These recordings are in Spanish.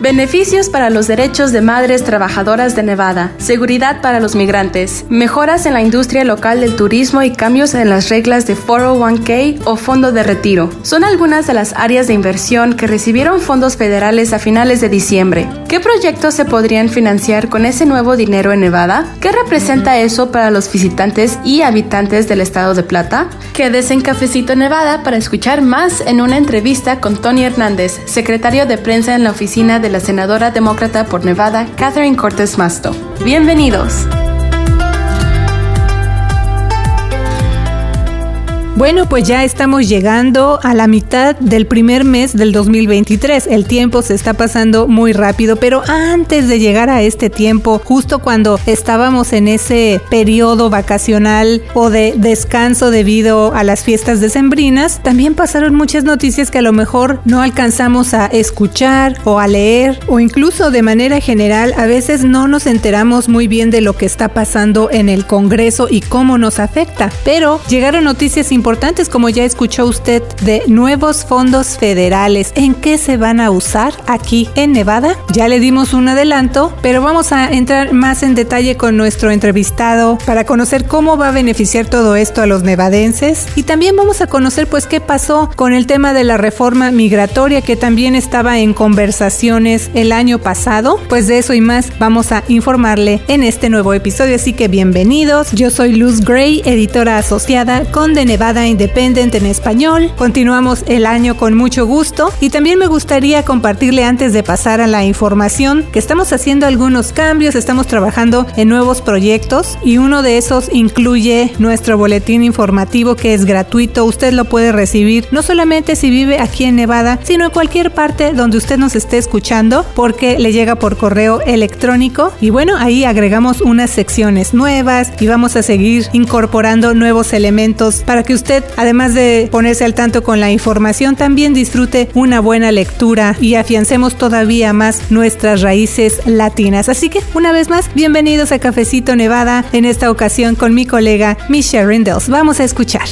Beneficios para los derechos de madres trabajadoras de Nevada, seguridad para los migrantes, mejoras en la industria local del turismo y cambios en las reglas de 401k o fondo de retiro. Son algunas de las áreas de inversión que recibieron fondos federales a finales de diciembre. ¿Qué proyectos se podrían financiar con ese nuevo dinero en Nevada? ¿Qué representa eso para los visitantes y habitantes del estado de Plata? Quédese en Cafecito Nevada para escuchar más en una entrevista con Tony Hernández, secretario de prensa en la oficina de la senadora demócrata por Nevada, Catherine Cortez Masto. Bienvenidos. Bueno, pues ya estamos llegando a la mitad del primer mes del 2023. El tiempo se está pasando muy rápido, pero antes de llegar a este tiempo, justo cuando estábamos en ese periodo vacacional o de descanso debido a las fiestas decembrinas, también pasaron muchas noticias que a lo mejor no alcanzamos a escuchar o a leer o incluso de manera general a veces no nos enteramos muy bien de lo que está pasando en el Congreso y cómo nos afecta. Pero llegaron noticias importantes importantes, como ya escuchó usted, de nuevos fondos federales. ¿En qué se van a usar aquí en Nevada? Ya le dimos un adelanto, pero vamos a entrar más en detalle con nuestro entrevistado para conocer cómo va a beneficiar todo esto a los nevadenses y también vamos a conocer pues qué pasó con el tema de la reforma migratoria que también estaba en conversaciones el año pasado. Pues de eso y más vamos a informarle en este nuevo episodio, así que bienvenidos. Yo soy Luz Gray, editora asociada con The Nevada Independent en español. Continuamos el año con mucho gusto y también me gustaría compartirle antes de pasar a la información que estamos haciendo algunos cambios, estamos trabajando en nuevos proyectos y uno de esos incluye nuestro boletín informativo que es gratuito. Usted lo puede recibir no solamente si vive aquí en Nevada, sino en cualquier parte donde usted nos esté escuchando porque le llega por correo electrónico y bueno, ahí agregamos unas secciones nuevas y vamos a seguir incorporando nuevos elementos para que usted además de ponerse al tanto con la información, también disfrute una buena lectura y afiancemos todavía más nuestras raíces latinas. Así que, una vez más, bienvenidos a Cafecito Nevada, en esta ocasión con mi colega Michelle Rindels. Vamos a escuchar.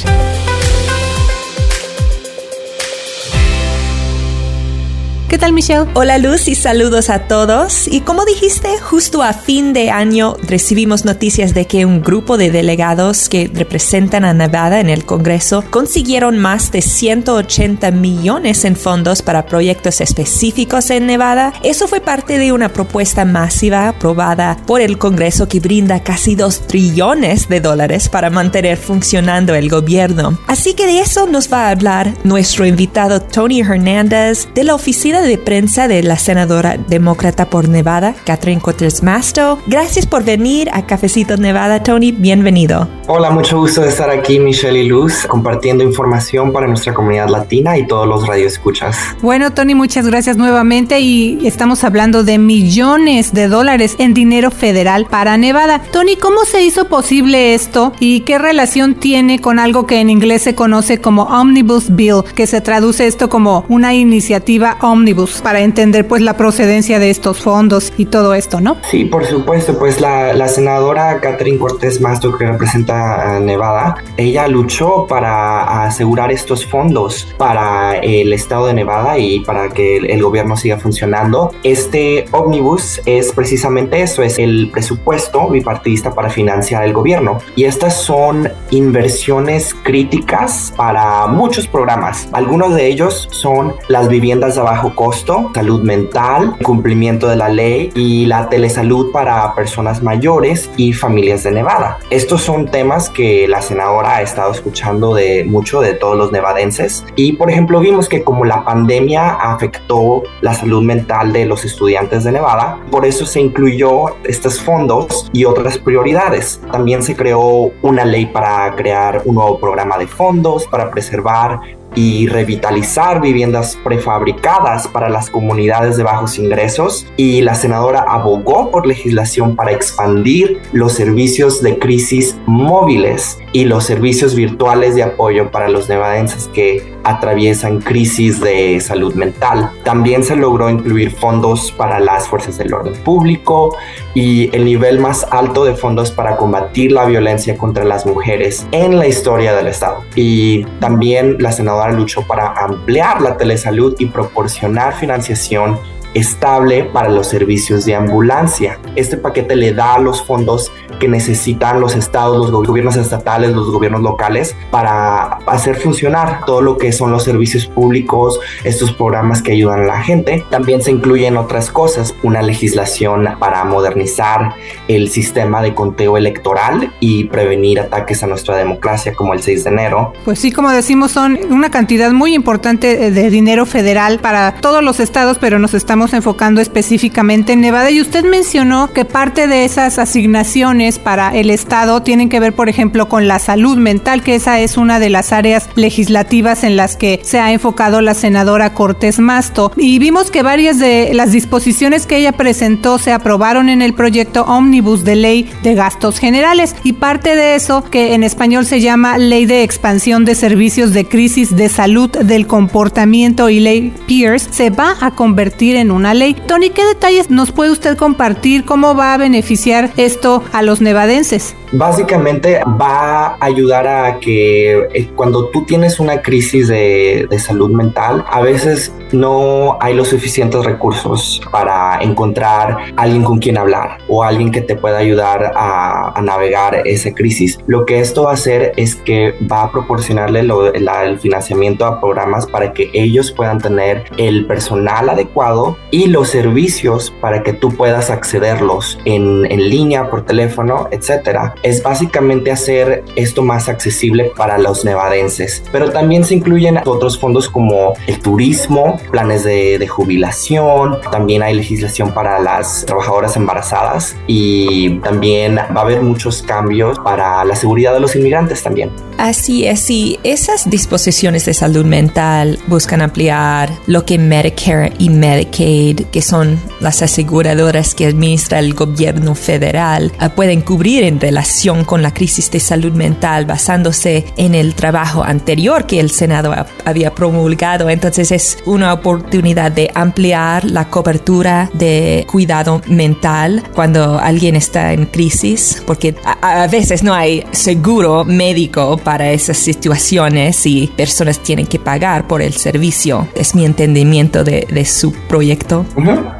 ¿Qué tal, Michelle? Hola, Luz, y saludos a todos. Y como dijiste, justo a fin de año recibimos noticias de que un grupo de delegados que representan a Nevada en el Congreso consiguieron más de 180 millones en fondos para proyectos específicos en Nevada. Eso fue parte de una propuesta masiva aprobada por el Congreso que brinda casi 2 trillones de dólares para mantener funcionando el gobierno. Así que de eso nos va a hablar nuestro invitado Tony Hernández de la oficina de prensa de la senadora demócrata por Nevada, Catherine Cortez Masto. Gracias por venir a Cafecito Nevada, Tony. Bienvenido. Hola, mucho gusto de estar aquí, Michelle y Luz, compartiendo información para nuestra comunidad latina y todos los radioescuchas. Bueno, Tony, muchas gracias nuevamente y estamos hablando de millones de dólares en dinero federal para Nevada. Tony, ¿cómo se hizo posible esto y qué relación tiene con algo que en inglés se conoce como Omnibus Bill, que se traduce esto como una iniciativa omnibus? Para entender pues la procedencia de estos fondos y todo esto, ¿no? Sí, por supuesto, pues la, la senadora Catherine Cortés Masto que representa a Nevada, ella luchó para asegurar estos fondos para el estado de Nevada y para que el, el gobierno siga funcionando. Este ómnibus es precisamente eso, es el presupuesto bipartidista para financiar el gobierno y estas son inversiones críticas para muchos programas. Algunos de ellos son las viviendas de abajo costo, salud mental, cumplimiento de la ley y la telesalud para personas mayores y familias de Nevada. Estos son temas que la senadora ha estado escuchando de mucho de todos los nevadenses y por ejemplo vimos que como la pandemia afectó la salud mental de los estudiantes de Nevada, por eso se incluyó estos fondos y otras prioridades. También se creó una ley para crear un nuevo programa de fondos para preservar y revitalizar viviendas prefabricadas para las comunidades de bajos ingresos. Y la senadora abogó por legislación para expandir los servicios de crisis móviles y los servicios virtuales de apoyo para los nevadenses que atraviesan crisis de salud mental. También se logró incluir fondos para las fuerzas del orden público y el nivel más alto de fondos para combatir la violencia contra las mujeres en la historia del Estado. Y también la senadora luchó para ampliar la telesalud y proporcionar financiación estable para los servicios de ambulancia. Este paquete le da los fondos que necesitan los estados, los gobiernos estatales, los gobiernos locales para hacer funcionar todo lo que son los servicios públicos, estos programas que ayudan a la gente. También se incluyen otras cosas, una legislación para modernizar el sistema de conteo electoral y prevenir ataques a nuestra democracia como el 6 de enero. Pues sí, como decimos, son una cantidad muy importante de dinero federal para todos los estados, pero nos estamos enfocando específicamente en Nevada. Y usted mencionó que parte de esas asignaciones para el estado tienen que ver, por ejemplo, con la salud mental, que esa es una de las áreas legislativas en las que se ha enfocado la senadora Cortés Masto. Y vimos que varias de las disposiciones que ella presentó se aprobaron en el proyecto Omnibus de Ley de Gastos Generales. Y parte de eso, que en español se llama Ley de Expansión de Servicios de Crisis de Salud del Comportamiento y Ley Pierce, se va a convertir en una ley. Tony, ¿qué detalles nos puede usted compartir? ¿Cómo va a beneficiar esto a los nevadenses? Básicamente va a ayudar a que eh, cuando tú tienes una crisis de, salud mental, a veces no hay los suficientes recursos para encontrar alguien con quien hablar o alguien que te pueda ayudar a, navegar esa crisis. Lo que esto va a hacer es que va a proporcionarle el financiamiento a programas para que ellos puedan tener el personal adecuado y los servicios para que tú puedas accederlos en, en línea, por teléfono, etcétera es básicamente hacer esto más accesible para los nevadenses. Pero también se incluyen otros fondos como el turismo, planes de, jubilación, también hay legislación para las trabajadoras embarazadas y también va a haber muchos cambios para la seguridad de los inmigrantes también. Así es, y esas disposiciones de salud mental buscan ampliar lo que Medicare y Medicaid, que son las aseguradoras que administra el gobierno federal, pueden cubrir en relación con la crisis de salud mental basándose en el trabajo anterior que el Senado había promulgado. Entonces es una oportunidad de ampliar la cobertura de cuidado mental cuando alguien está en crisis, porque a, veces no hay seguro médico para esas situaciones y personas tienen que pagar por el servicio. Es mi entendimiento de, su proyecto.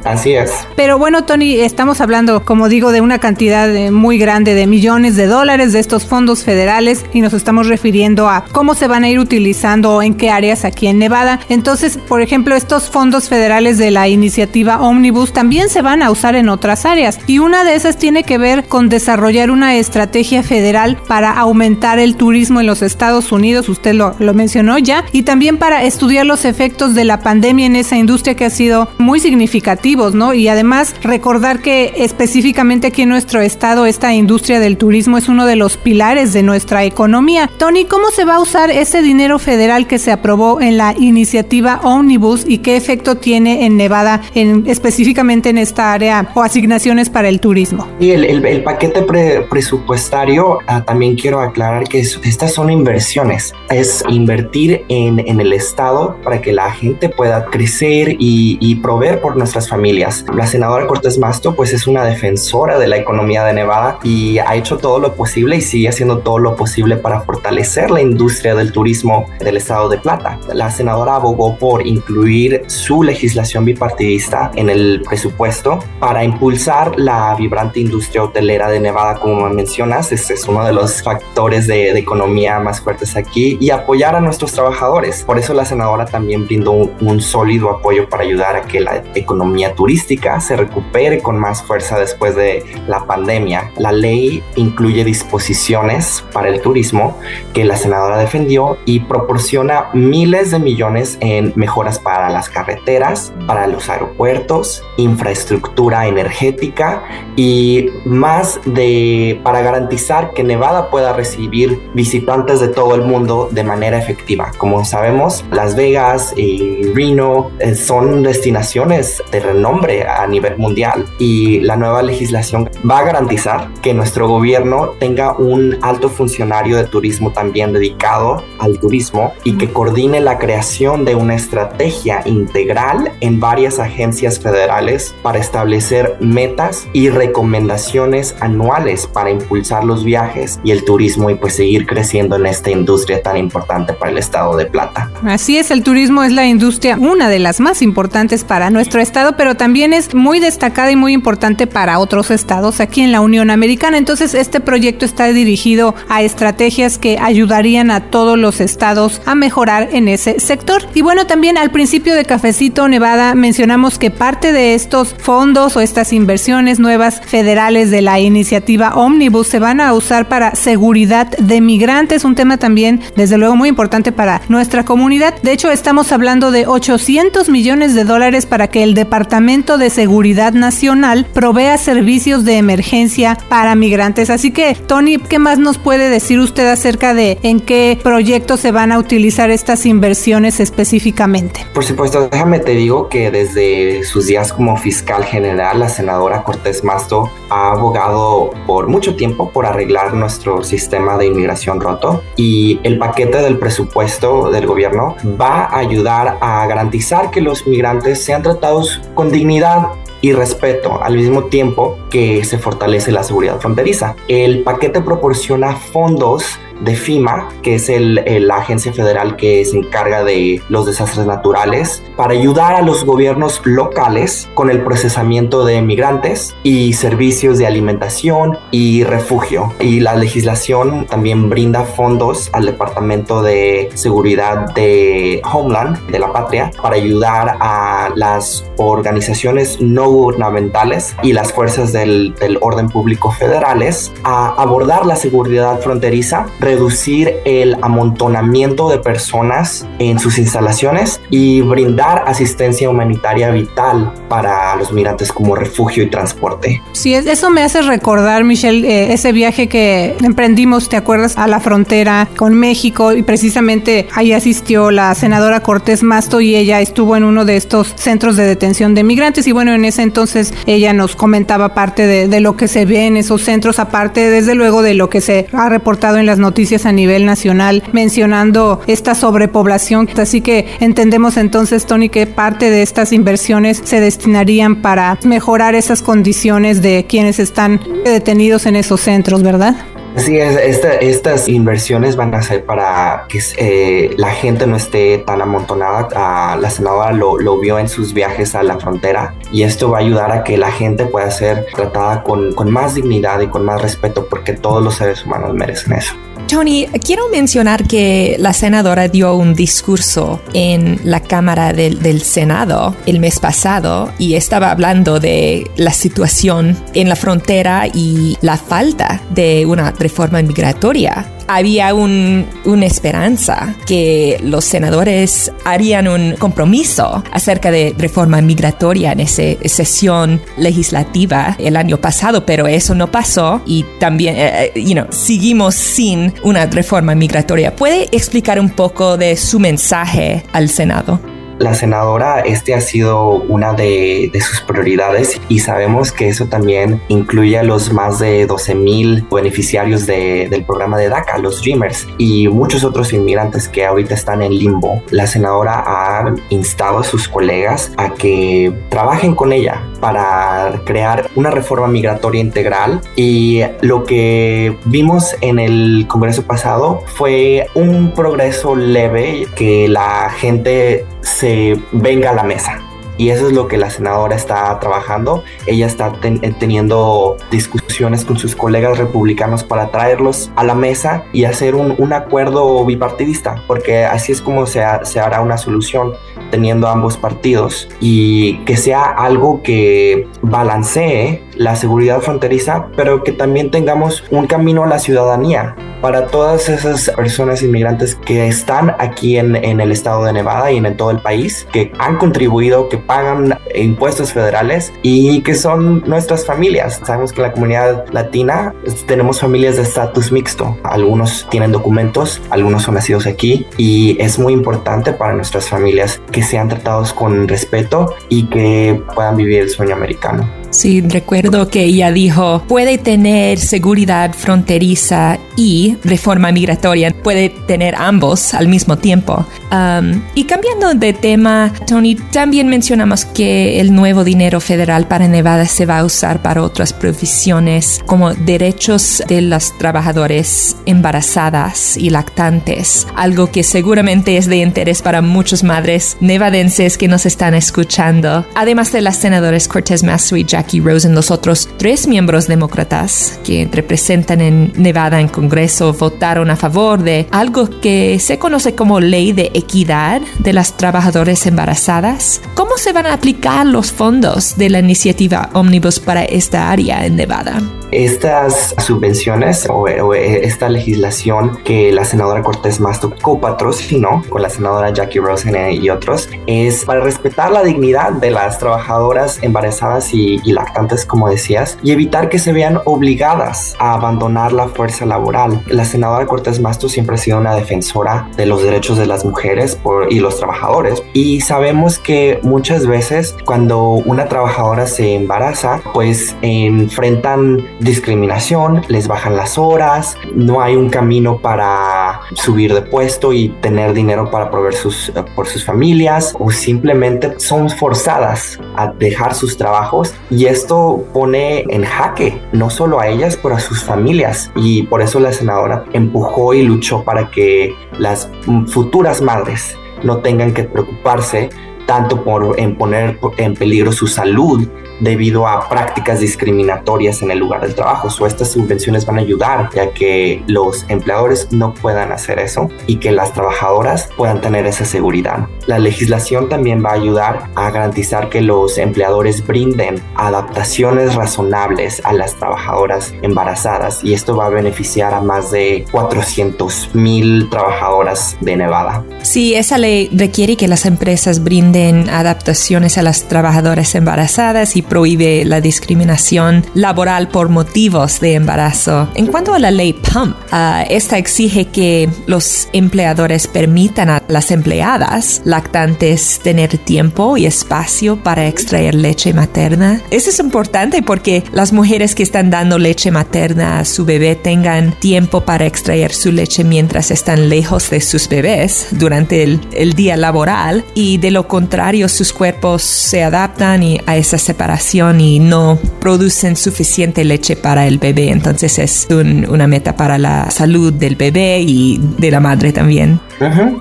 Así es. Pero bueno, Tony, estamos hablando, como digo, de una cantidad muy grande de millones de dólares de estos fondos federales y nos estamos refiriendo a cómo se van a ir utilizando o en qué áreas aquí en Nevada. Entonces, por ejemplo, estos fondos federales de la iniciativa Omnibus también se van a usar en otras áreas y una de esas tiene que ver con desarrollar una estrategia federal para aumentar el turismo en los Estados Unidos, usted lo, lo mencionó ya, y también para estudiar los efectos de la pandemia en esa industria que ha sido muy significativos, ¿no? Y además recordar que específicamente aquí en nuestro estado esta industria del turismo es uno de los pilares de nuestra economía. Tony, ¿cómo se va a usar ese dinero federal que se aprobó en la iniciativa Omnibus y qué efecto tiene en Nevada, en, específicamente en esta área o asignaciones para el turismo? Y el, paquete presupuestario, ah, también quiero aclarar que estas son inversiones. Es invertir en, el Estado para que la gente pueda crecer y, y proveer por nuestras familias. La senadora Cortés Masto, pues es una defensora de la economía de Nevada y ha hecho todo lo posible y sigue haciendo todo lo posible para fortalecer la industria del turismo del estado de Plata. La senadora abogó por incluir su legislación bipartidista en el presupuesto para impulsar la vibrante industria hotelera de Nevada, como mencionas. Este es uno de los factores de, economía más fuertes aquí y apoyar a nuestros trabajadores. Por eso la senadora también brindó un sólido apoyo para ayudar a que la economía turística se recupere con más fuerza después de la pandemia. La ley incluye disposiciones para el turismo que la senadora defendió y proporciona miles de millones en mejoras para las carreteras, para los aeropuertos, infraestructura energética y más de para garantizar que Nevada pueda recibir visitantes de todo el mundo de manera efectiva. Como sabemos, Las Vegas y Reno eh, son destinaciones de renombre a nivel mundial y la nueva legislación va a garantizar que nuestro gobierno gobierno tenga un alto funcionario de turismo también dedicado al turismo y que coordine la creación de una estrategia estrategia integral en varias agencias federales para establecer metas y recomendaciones anuales para impulsar los viajes y el turismo y pues seguir creciendo en esta industria tan importante para el estado de Plata. Así es, el turismo es la industria, una de las más importantes para nuestro estado, pero también es muy destacada y muy importante para otros estados aquí en la Unión Americana. Entonces, este proyecto está dirigido a estrategias que ayudarían a todos los estados a mejorar en ese sector. Y bueno, también al principio de Cafecito Nevada mencionamos que parte de estos fondos o estas inversiones nuevas federales de la iniciativa Omnibus se van a usar para seguridad de migrantes, un tema también desde luego muy importante para nuestra comunidad. De hecho, estamos hablando de 800 millones de dólares para que el Departamento de Seguridad Nacional provea servicios de emergencia para migrantes. Así que, Tony, ¿qué más nos puede decir usted acerca de en qué proyectos se van a utilizar estas inversiones específicamente? Por supuesto, déjame te digo que desde sus días como fiscal general, la senadora Cortés Masto ha abogado por mucho tiempo por arreglar nuestro sistema de inmigración roto y el paquete del presupuesto del gobierno va a ayudar a garantizar que los migrantes sean tratados con dignidad y respeto al mismo tiempo que se fortalece la seguridad fronteriza. El paquete proporciona fondos de FIMA, que es el, la agencia federal que se encarga de los desastres naturales, para ayudar a los gobiernos locales con el procesamiento de migrantes y servicios de alimentación y refugio. Y la legislación también brinda fondos al Departamento de Seguridad de Homeland, de la Patria, para ayudar a las organizaciones no gubernamentales y las fuerzas del, del orden público federales a abordar la seguridad fronteriza reducir el amontonamiento de personas en sus instalaciones y brindar asistencia humanitaria vital para los migrantes como refugio y transporte. Sí, eso me hace recordar, Michelle, eh, ese viaje que emprendimos, ¿te acuerdas? A la frontera con México y precisamente ahí asistió la senadora Cortés Masto y ella estuvo en uno de estos centros de detención de migrantes y bueno, en ese entonces ella nos comentaba parte de, de lo que se ve en esos centros, aparte desde luego de lo que se ha reportado en las noticias noticias a nivel nacional mencionando esta sobrepoblación. Así que entendemos entonces, Tony, que parte de estas inversiones se destinarían para mejorar esas condiciones de quienes están detenidos en esos centros, ¿verdad? Sí, estas inversiones van a ser para que eh, la gente no esté tan amontonada. Ah, la senadora lo, lo, vio en sus viajes a la frontera y esto va a ayudar a que la gente pueda ser tratada con, con más dignidad y con más respeto porque todos los seres humanos merecen eso. Tony, quiero mencionar que la senadora dio un discurso en la Cámara del, del, Senado el mes pasado y estaba hablando de la situación en la frontera y la falta de una reforma migratoria había un, una esperanza que los senadores harían un compromiso acerca de reforma migratoria en esa sesión legislativa el año pasado, pero eso no pasó y también, eh, eh, you know, seguimos sin una reforma migratoria. ¿Puede explicar un poco de su mensaje al Senado? La senadora, este ha sido una de, sus prioridades y sabemos que eso también incluye a los más de 12 mil beneficiarios del programa de DACA, los Dreamers, y muchos otros inmigrantes que ahorita están en limbo. La senadora ha instado a sus colegas a que trabajen con ella para crear una reforma migratoria integral y lo que vimos en el Congreso pasado fue un progreso leve que la gente se venga a la mesa. Y eso es lo que la senadora está trabajando. Ella está eh, teniendo discusiones con sus colegas republicanos para traerlos a la mesa y hacer un, un acuerdo bipartidista, porque así es como se, se hará una solución teniendo ambos partidos y que sea algo que balancee la seguridad fronteriza, pero que también tengamos un camino a la ciudadanía para todas esas personas inmigrantes que están aquí en, en, el estado de Nevada y en todo el país, que han contribuido, que pagan impuestos federales y que son nuestras familias. Sabemos que en la comunidad latina tenemos familias de estatus mixto. Algunos tienen documentos, algunos son nacidos aquí y es muy importante para nuestras familias que sean tratados con respeto y que puedan vivir el sueño americano. Sí, recuerdo que ella dijo, puede tener seguridad fronteriza y reforma migratoria, puede tener ambos al mismo tiempo. Um, y cambiando de tema, Tony, también mencionamos que el nuevo dinero federal para Nevada se va a usar para otras provisiones como derechos de los trabajadores embarazadas y lactantes, algo que seguramente es de interés para muchas madres nevadenses que nos están escuchando, además de las senadoras Cortez Masto y Jackie Rosen, los otros tres miembros demócratas que representan en Nevada en Congreso votaron a favor de algo que se conoce como ley de equidad de las trabajadoras embarazadas. ¿Cómo se van a aplicar los fondos de la iniciativa Omnibus para esta área en Nevada? Estas subvenciones o, esta legislación que la senadora Cortés Masto copatrocinó con la senadora Jackie Rosen y otros es para respetar la dignidad de las trabajadoras embarazadas y, lactantes, como decías, y evitar que se vean obligadas a abandonar la fuerza laboral. La senadora Cortés Masto siempre ha sido una defensora de los derechos de las mujeres y los trabajadores y sabemos que muchas veces cuando una trabajadora se embaraza, pues enfrentan discriminación, les bajan las horas, no hay un camino para subir de puesto y tener dinero para proveer sus, eh, por sus familias o simplemente son forzadas a dejar sus trabajos. Y esto pone en jaque no solo a ellas, pero a sus familias. Y por eso la senadora empujó y luchó para que las futuras madres no tengan que preocuparse tanto por en poner en peligro su salud debido a prácticas discriminatorias en el lugar del trabajo. O estas subvenciones van a ayudar ya que los empleadores no puedan hacer eso y que las trabajadoras puedan tener esa seguridad. La legislación también va a ayudar a garantizar que los empleadores brinden adaptaciones razonables a las trabajadoras embarazadas y esto va a beneficiar a más de 400 mil trabajadoras de Nevada. Sí, esa ley requiere que las empresas brinden adaptaciones a las trabajadoras embarazadas y prohíbe la discriminación laboral por motivos de embarazo. En cuanto a la ley PUMP, ah, esta exige que los empleadores permitan a las empleadas lactantes tener tiempo y espacio para extraer leche materna. Eso es importante porque las mujeres que están dando leche materna a su bebé tengan tiempo para extraer su leche mientras están lejos de sus bebés durante el, día laboral y de lo contrario sus cuerpos se adaptan a esa separación y no producen suficiente leche para el bebé. Entonces es una meta para la salud del bebé y de la madre también.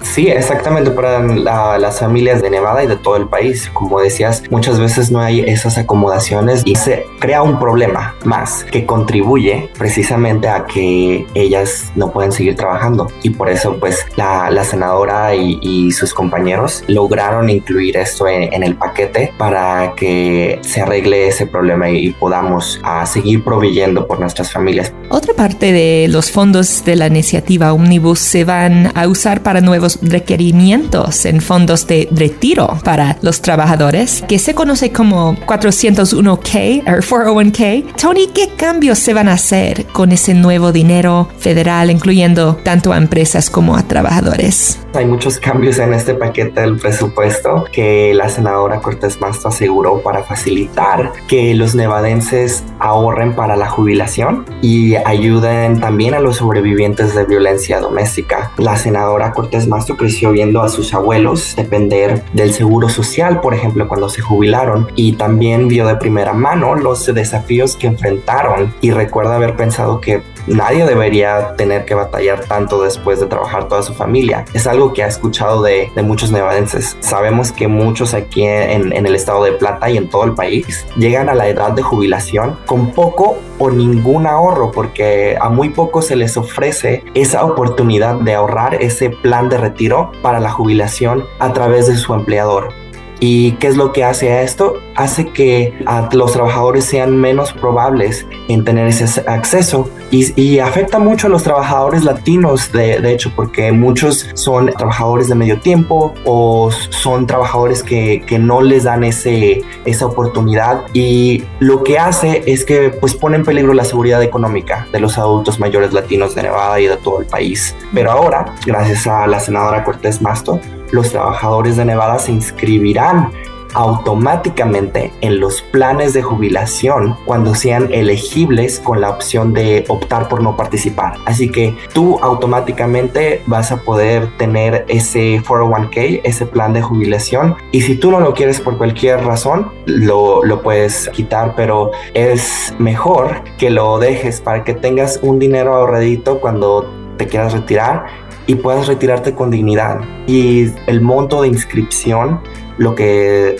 Sí, exactamente para las familias de Nevada y de todo el país. Como decías, muchas veces no hay esas acomodaciones y se crea un problema más que contribuye precisamente a que ellas no pueden seguir trabajando. Y por eso pues la, senadora y, sus compañeros lograron incluir esto en, el paquete para que se arregle ese problema y, podamos a seguir proveyendo por nuestras familias. Otra parte de los fondos de la iniciativa Omnibus se van a usar para nuevos requerimientos en fondos de retiro para los trabajadores, que se conoce como 401k o 401k. Tony, ¿qué cambios se van a hacer con ese nuevo dinero federal, incluyendo tanto a empresas como a trabajadores? Hay muchos cambios en este paquete del presupuesto que la senadora Cortés Masto aseguró para facilitar que los nevadenses ahorren para la jubilación y ayuden también a los sobrevivientes de violencia doméstica. La senadora Cortés Masto creció viendo a sus abuelos depender del seguro social, por ejemplo, cuando se jubilaron, y también vio de primera mano los desafíos que enfrentaron. Y recuerda haber pensado que nadie debería tener que batallar tanto después de trabajar toda su familia. Es algo que ha escuchado de, muchos nevadenses. Sabemos que muchos aquí en, en el estado de Plata y en todo el país llegan a la edad de jubilación con poco o ningún ahorro porque a muy pocos se les ofrece esa oportunidad de ahorrar ese plan de retiro para la jubilación a través de su empleador. ¿Y qué es lo que hace esto? Hace que los trabajadores sean menos probables en tener ese acceso y, afecta mucho a los trabajadores latinos, de, hecho, porque muchos son trabajadores de medio tiempo o son trabajadores que, que, no les dan ese, esa oportunidad y lo que hace es que pues pone en peligro la seguridad económica de los adultos mayores latinos de Nevada y de todo el país. Pero ahora, gracias a la senadora Cortés Masto, los trabajadores de Nevada se inscribirán automáticamente en los planes de jubilación cuando sean elegibles con la opción de optar por no participar. Así que tú automáticamente vas a poder tener ese 401k, ese plan de jubilación y si tú no lo quieres por cualquier razón, lo, lo puedes quitar, pero es mejor que lo dejes para que tengas un dinero ahorradito cuando te quieras retirar y puedas retirarte con dignidad. Y el monto de inscripción lo que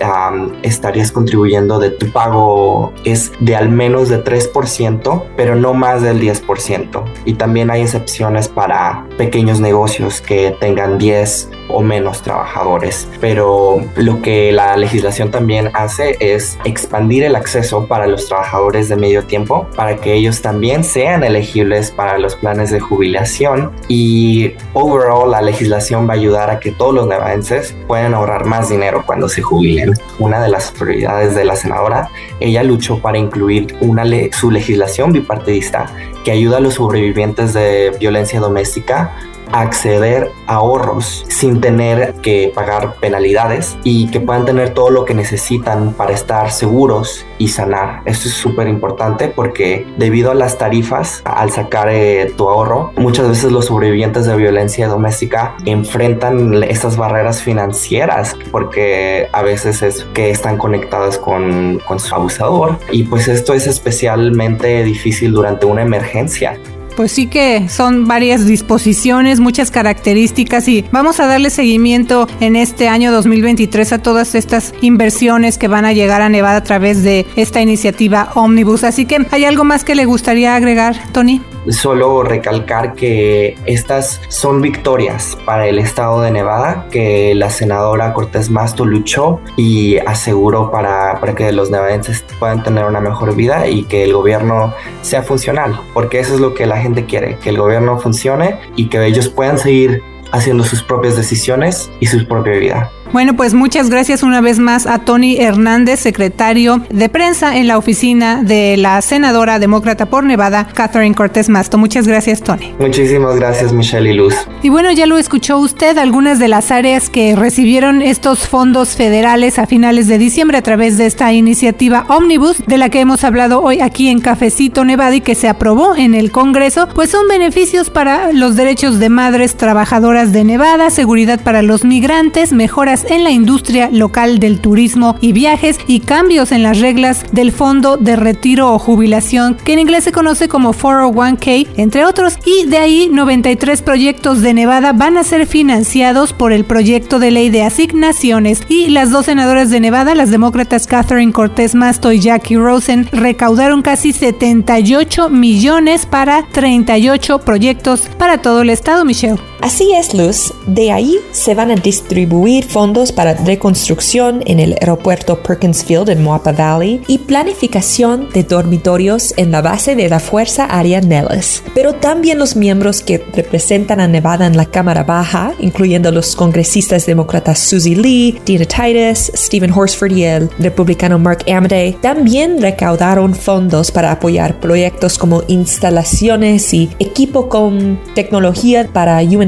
estarías contribuyendo de tu pago es de al menos de 3%, pero no más del 10%. Y también hay excepciones para pequeños negocios que tengan 10 o menos trabajadores. Pero lo que la legislación también hace es expandir el acceso para los trabajadores de medio tiempo para que ellos también sean elegibles para los planes de jubilación y overall la legislación va a ayudar a que todos los nevadenses puedan ahorrar más dinero cuando se jubilen. Una de las prioridades de la senadora, ella luchó para incluir una su legislación bipartidista que ayuda a los sobrevivientes de violencia doméstica acceder a ahorros sin tener que pagar penalidades y que puedan tener todo lo que necesitan para estar seguros y sanar. Esto es súper importante porque debido a las tarifas al sacar eh, tu ahorro, muchas veces los sobrevivientes de violencia doméstica enfrentan estas barreras financieras porque a veces es que están conectadas con, con su abusador y pues esto es especialmente difícil durante una emergencia pues sí que son varias disposiciones, muchas características y vamos a darle seguimiento en este año 2023 a todas estas inversiones que van a llegar a Nevada a través de esta iniciativa Omnibus. Así que, ¿hay algo más que le gustaría agregar, Tony? Solo recalcar que estas son victorias para el estado de Nevada que la senadora Cortés Masto luchó y aseguró para, para que los nevadenses puedan tener una mejor vida y que el gobierno sea funcional, porque eso es lo que la gente quiere, que el gobierno funcione y que ellos puedan seguir haciendo sus propias decisiones y su propia vida. Bueno, pues muchas gracias una vez más a Tony Hernández, secretario de prensa en la oficina de la senadora demócrata por Nevada, Catherine Cortés Masto. Muchas gracias, Tony. Muchísimas gracias, Michelle y Luz. Y bueno, ya lo escuchó usted, algunas de las áreas que recibieron estos fondos federales a finales de diciembre a través de esta iniciativa Omnibus, de la que hemos hablado hoy aquí en Cafecito Nevada y que se aprobó en el Congreso, pues son beneficios para los derechos de madres trabajadoras de Nevada, seguridad para los migrantes, mejoras en la industria local del turismo y viajes y cambios en las reglas del fondo de retiro o jubilación, que en inglés se conoce como 401k, entre otros, y de ahí 93 proyectos de Nevada van a ser financiados por el proyecto de ley de asignaciones y las dos senadoras de Nevada, las demócratas Catherine Cortés Masto y Jackie Rosen, recaudaron casi 78 millones para 38 proyectos para todo el estado, Michelle. Así es, Luz. De ahí se van a distribuir fondos para reconstrucción en el aeropuerto Perkins Field en Moapa Valley y planificación de dormitorios en la base de la Fuerza Aérea Nellis. Pero también los miembros que representan a Nevada en la Cámara Baja, incluyendo los congresistas demócratas Susie Lee, Dina Titus, Stephen Horsford y el republicano Mark Amday, también recaudaron fondos para apoyar proyectos como instalaciones y equipo con tecnología para UN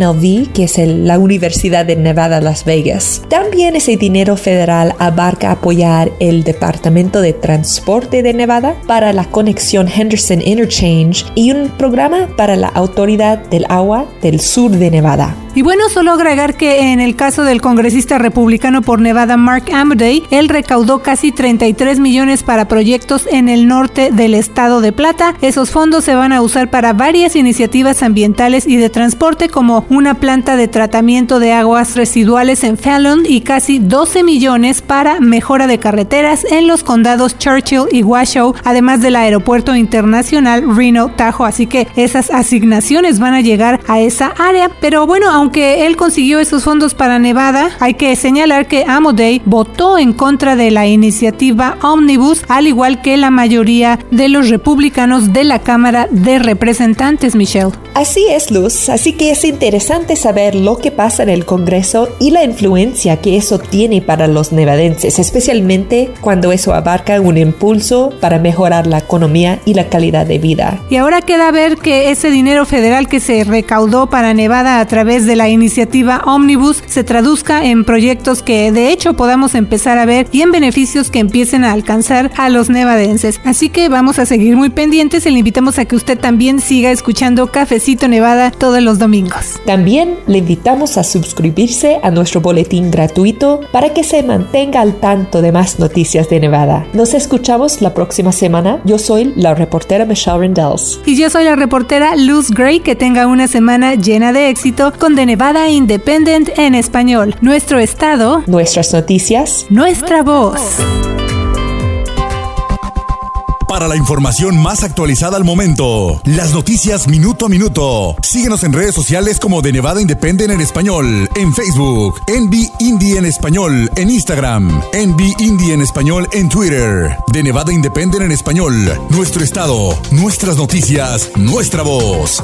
que es la Universidad de Nevada, Las Vegas. También ese dinero federal abarca apoyar el Departamento de Transporte de Nevada para la conexión Henderson Interchange y un programa para la Autoridad del Agua del Sur de Nevada. Y bueno, solo agregar que en el caso del congresista republicano por Nevada Mark Amday, él recaudó casi 33 millones para proyectos en el norte del estado de Plata. Esos fondos se van a usar para varias iniciativas ambientales y de transporte como una planta de tratamiento de aguas residuales en Fallon y casi 12 millones para mejora de carreteras en los condados Churchill y Washoe, además del aeropuerto internacional Reno Tahoe. Así que esas asignaciones van a llegar a esa área. Pero bueno, aunque él consiguió esos fondos para Nevada, hay que señalar que Amodei votó en contra de la iniciativa Omnibus, al igual que la mayoría de los republicanos de la Cámara de Representantes, Michelle. Así es, Luz. Así que es interesante interesante saber lo que pasa en el Congreso y la influencia que eso tiene para los nevadenses, especialmente cuando eso abarca un impulso para mejorar la economía y la calidad de vida. Y ahora queda ver que ese dinero federal que se recaudó para Nevada a través de la iniciativa Omnibus se traduzca en proyectos que de hecho podamos empezar a ver y en beneficios que empiecen a alcanzar a los nevadenses. Así que vamos a seguir muy pendientes y le invitamos a que usted también siga escuchando Cafecito Nevada todos los domingos. También le invitamos a suscribirse a nuestro boletín gratuito para que se mantenga al tanto de más noticias de Nevada. Nos escuchamos la próxima semana. Yo soy la reportera Michelle Rendells. Y yo soy la reportera Luz Gray. Que tenga una semana llena de éxito con The Nevada Independent en español. Nuestro estado, nuestras noticias, nuestra voz. Para la información más actualizada al momento, las noticias minuto a minuto. Síguenos en redes sociales como de Nevada Independent en español, en Facebook, Envy Indie en español, en Instagram, Envy Indie en español en Twitter, de Nevada Independent en español, nuestro estado, nuestras noticias, nuestra voz.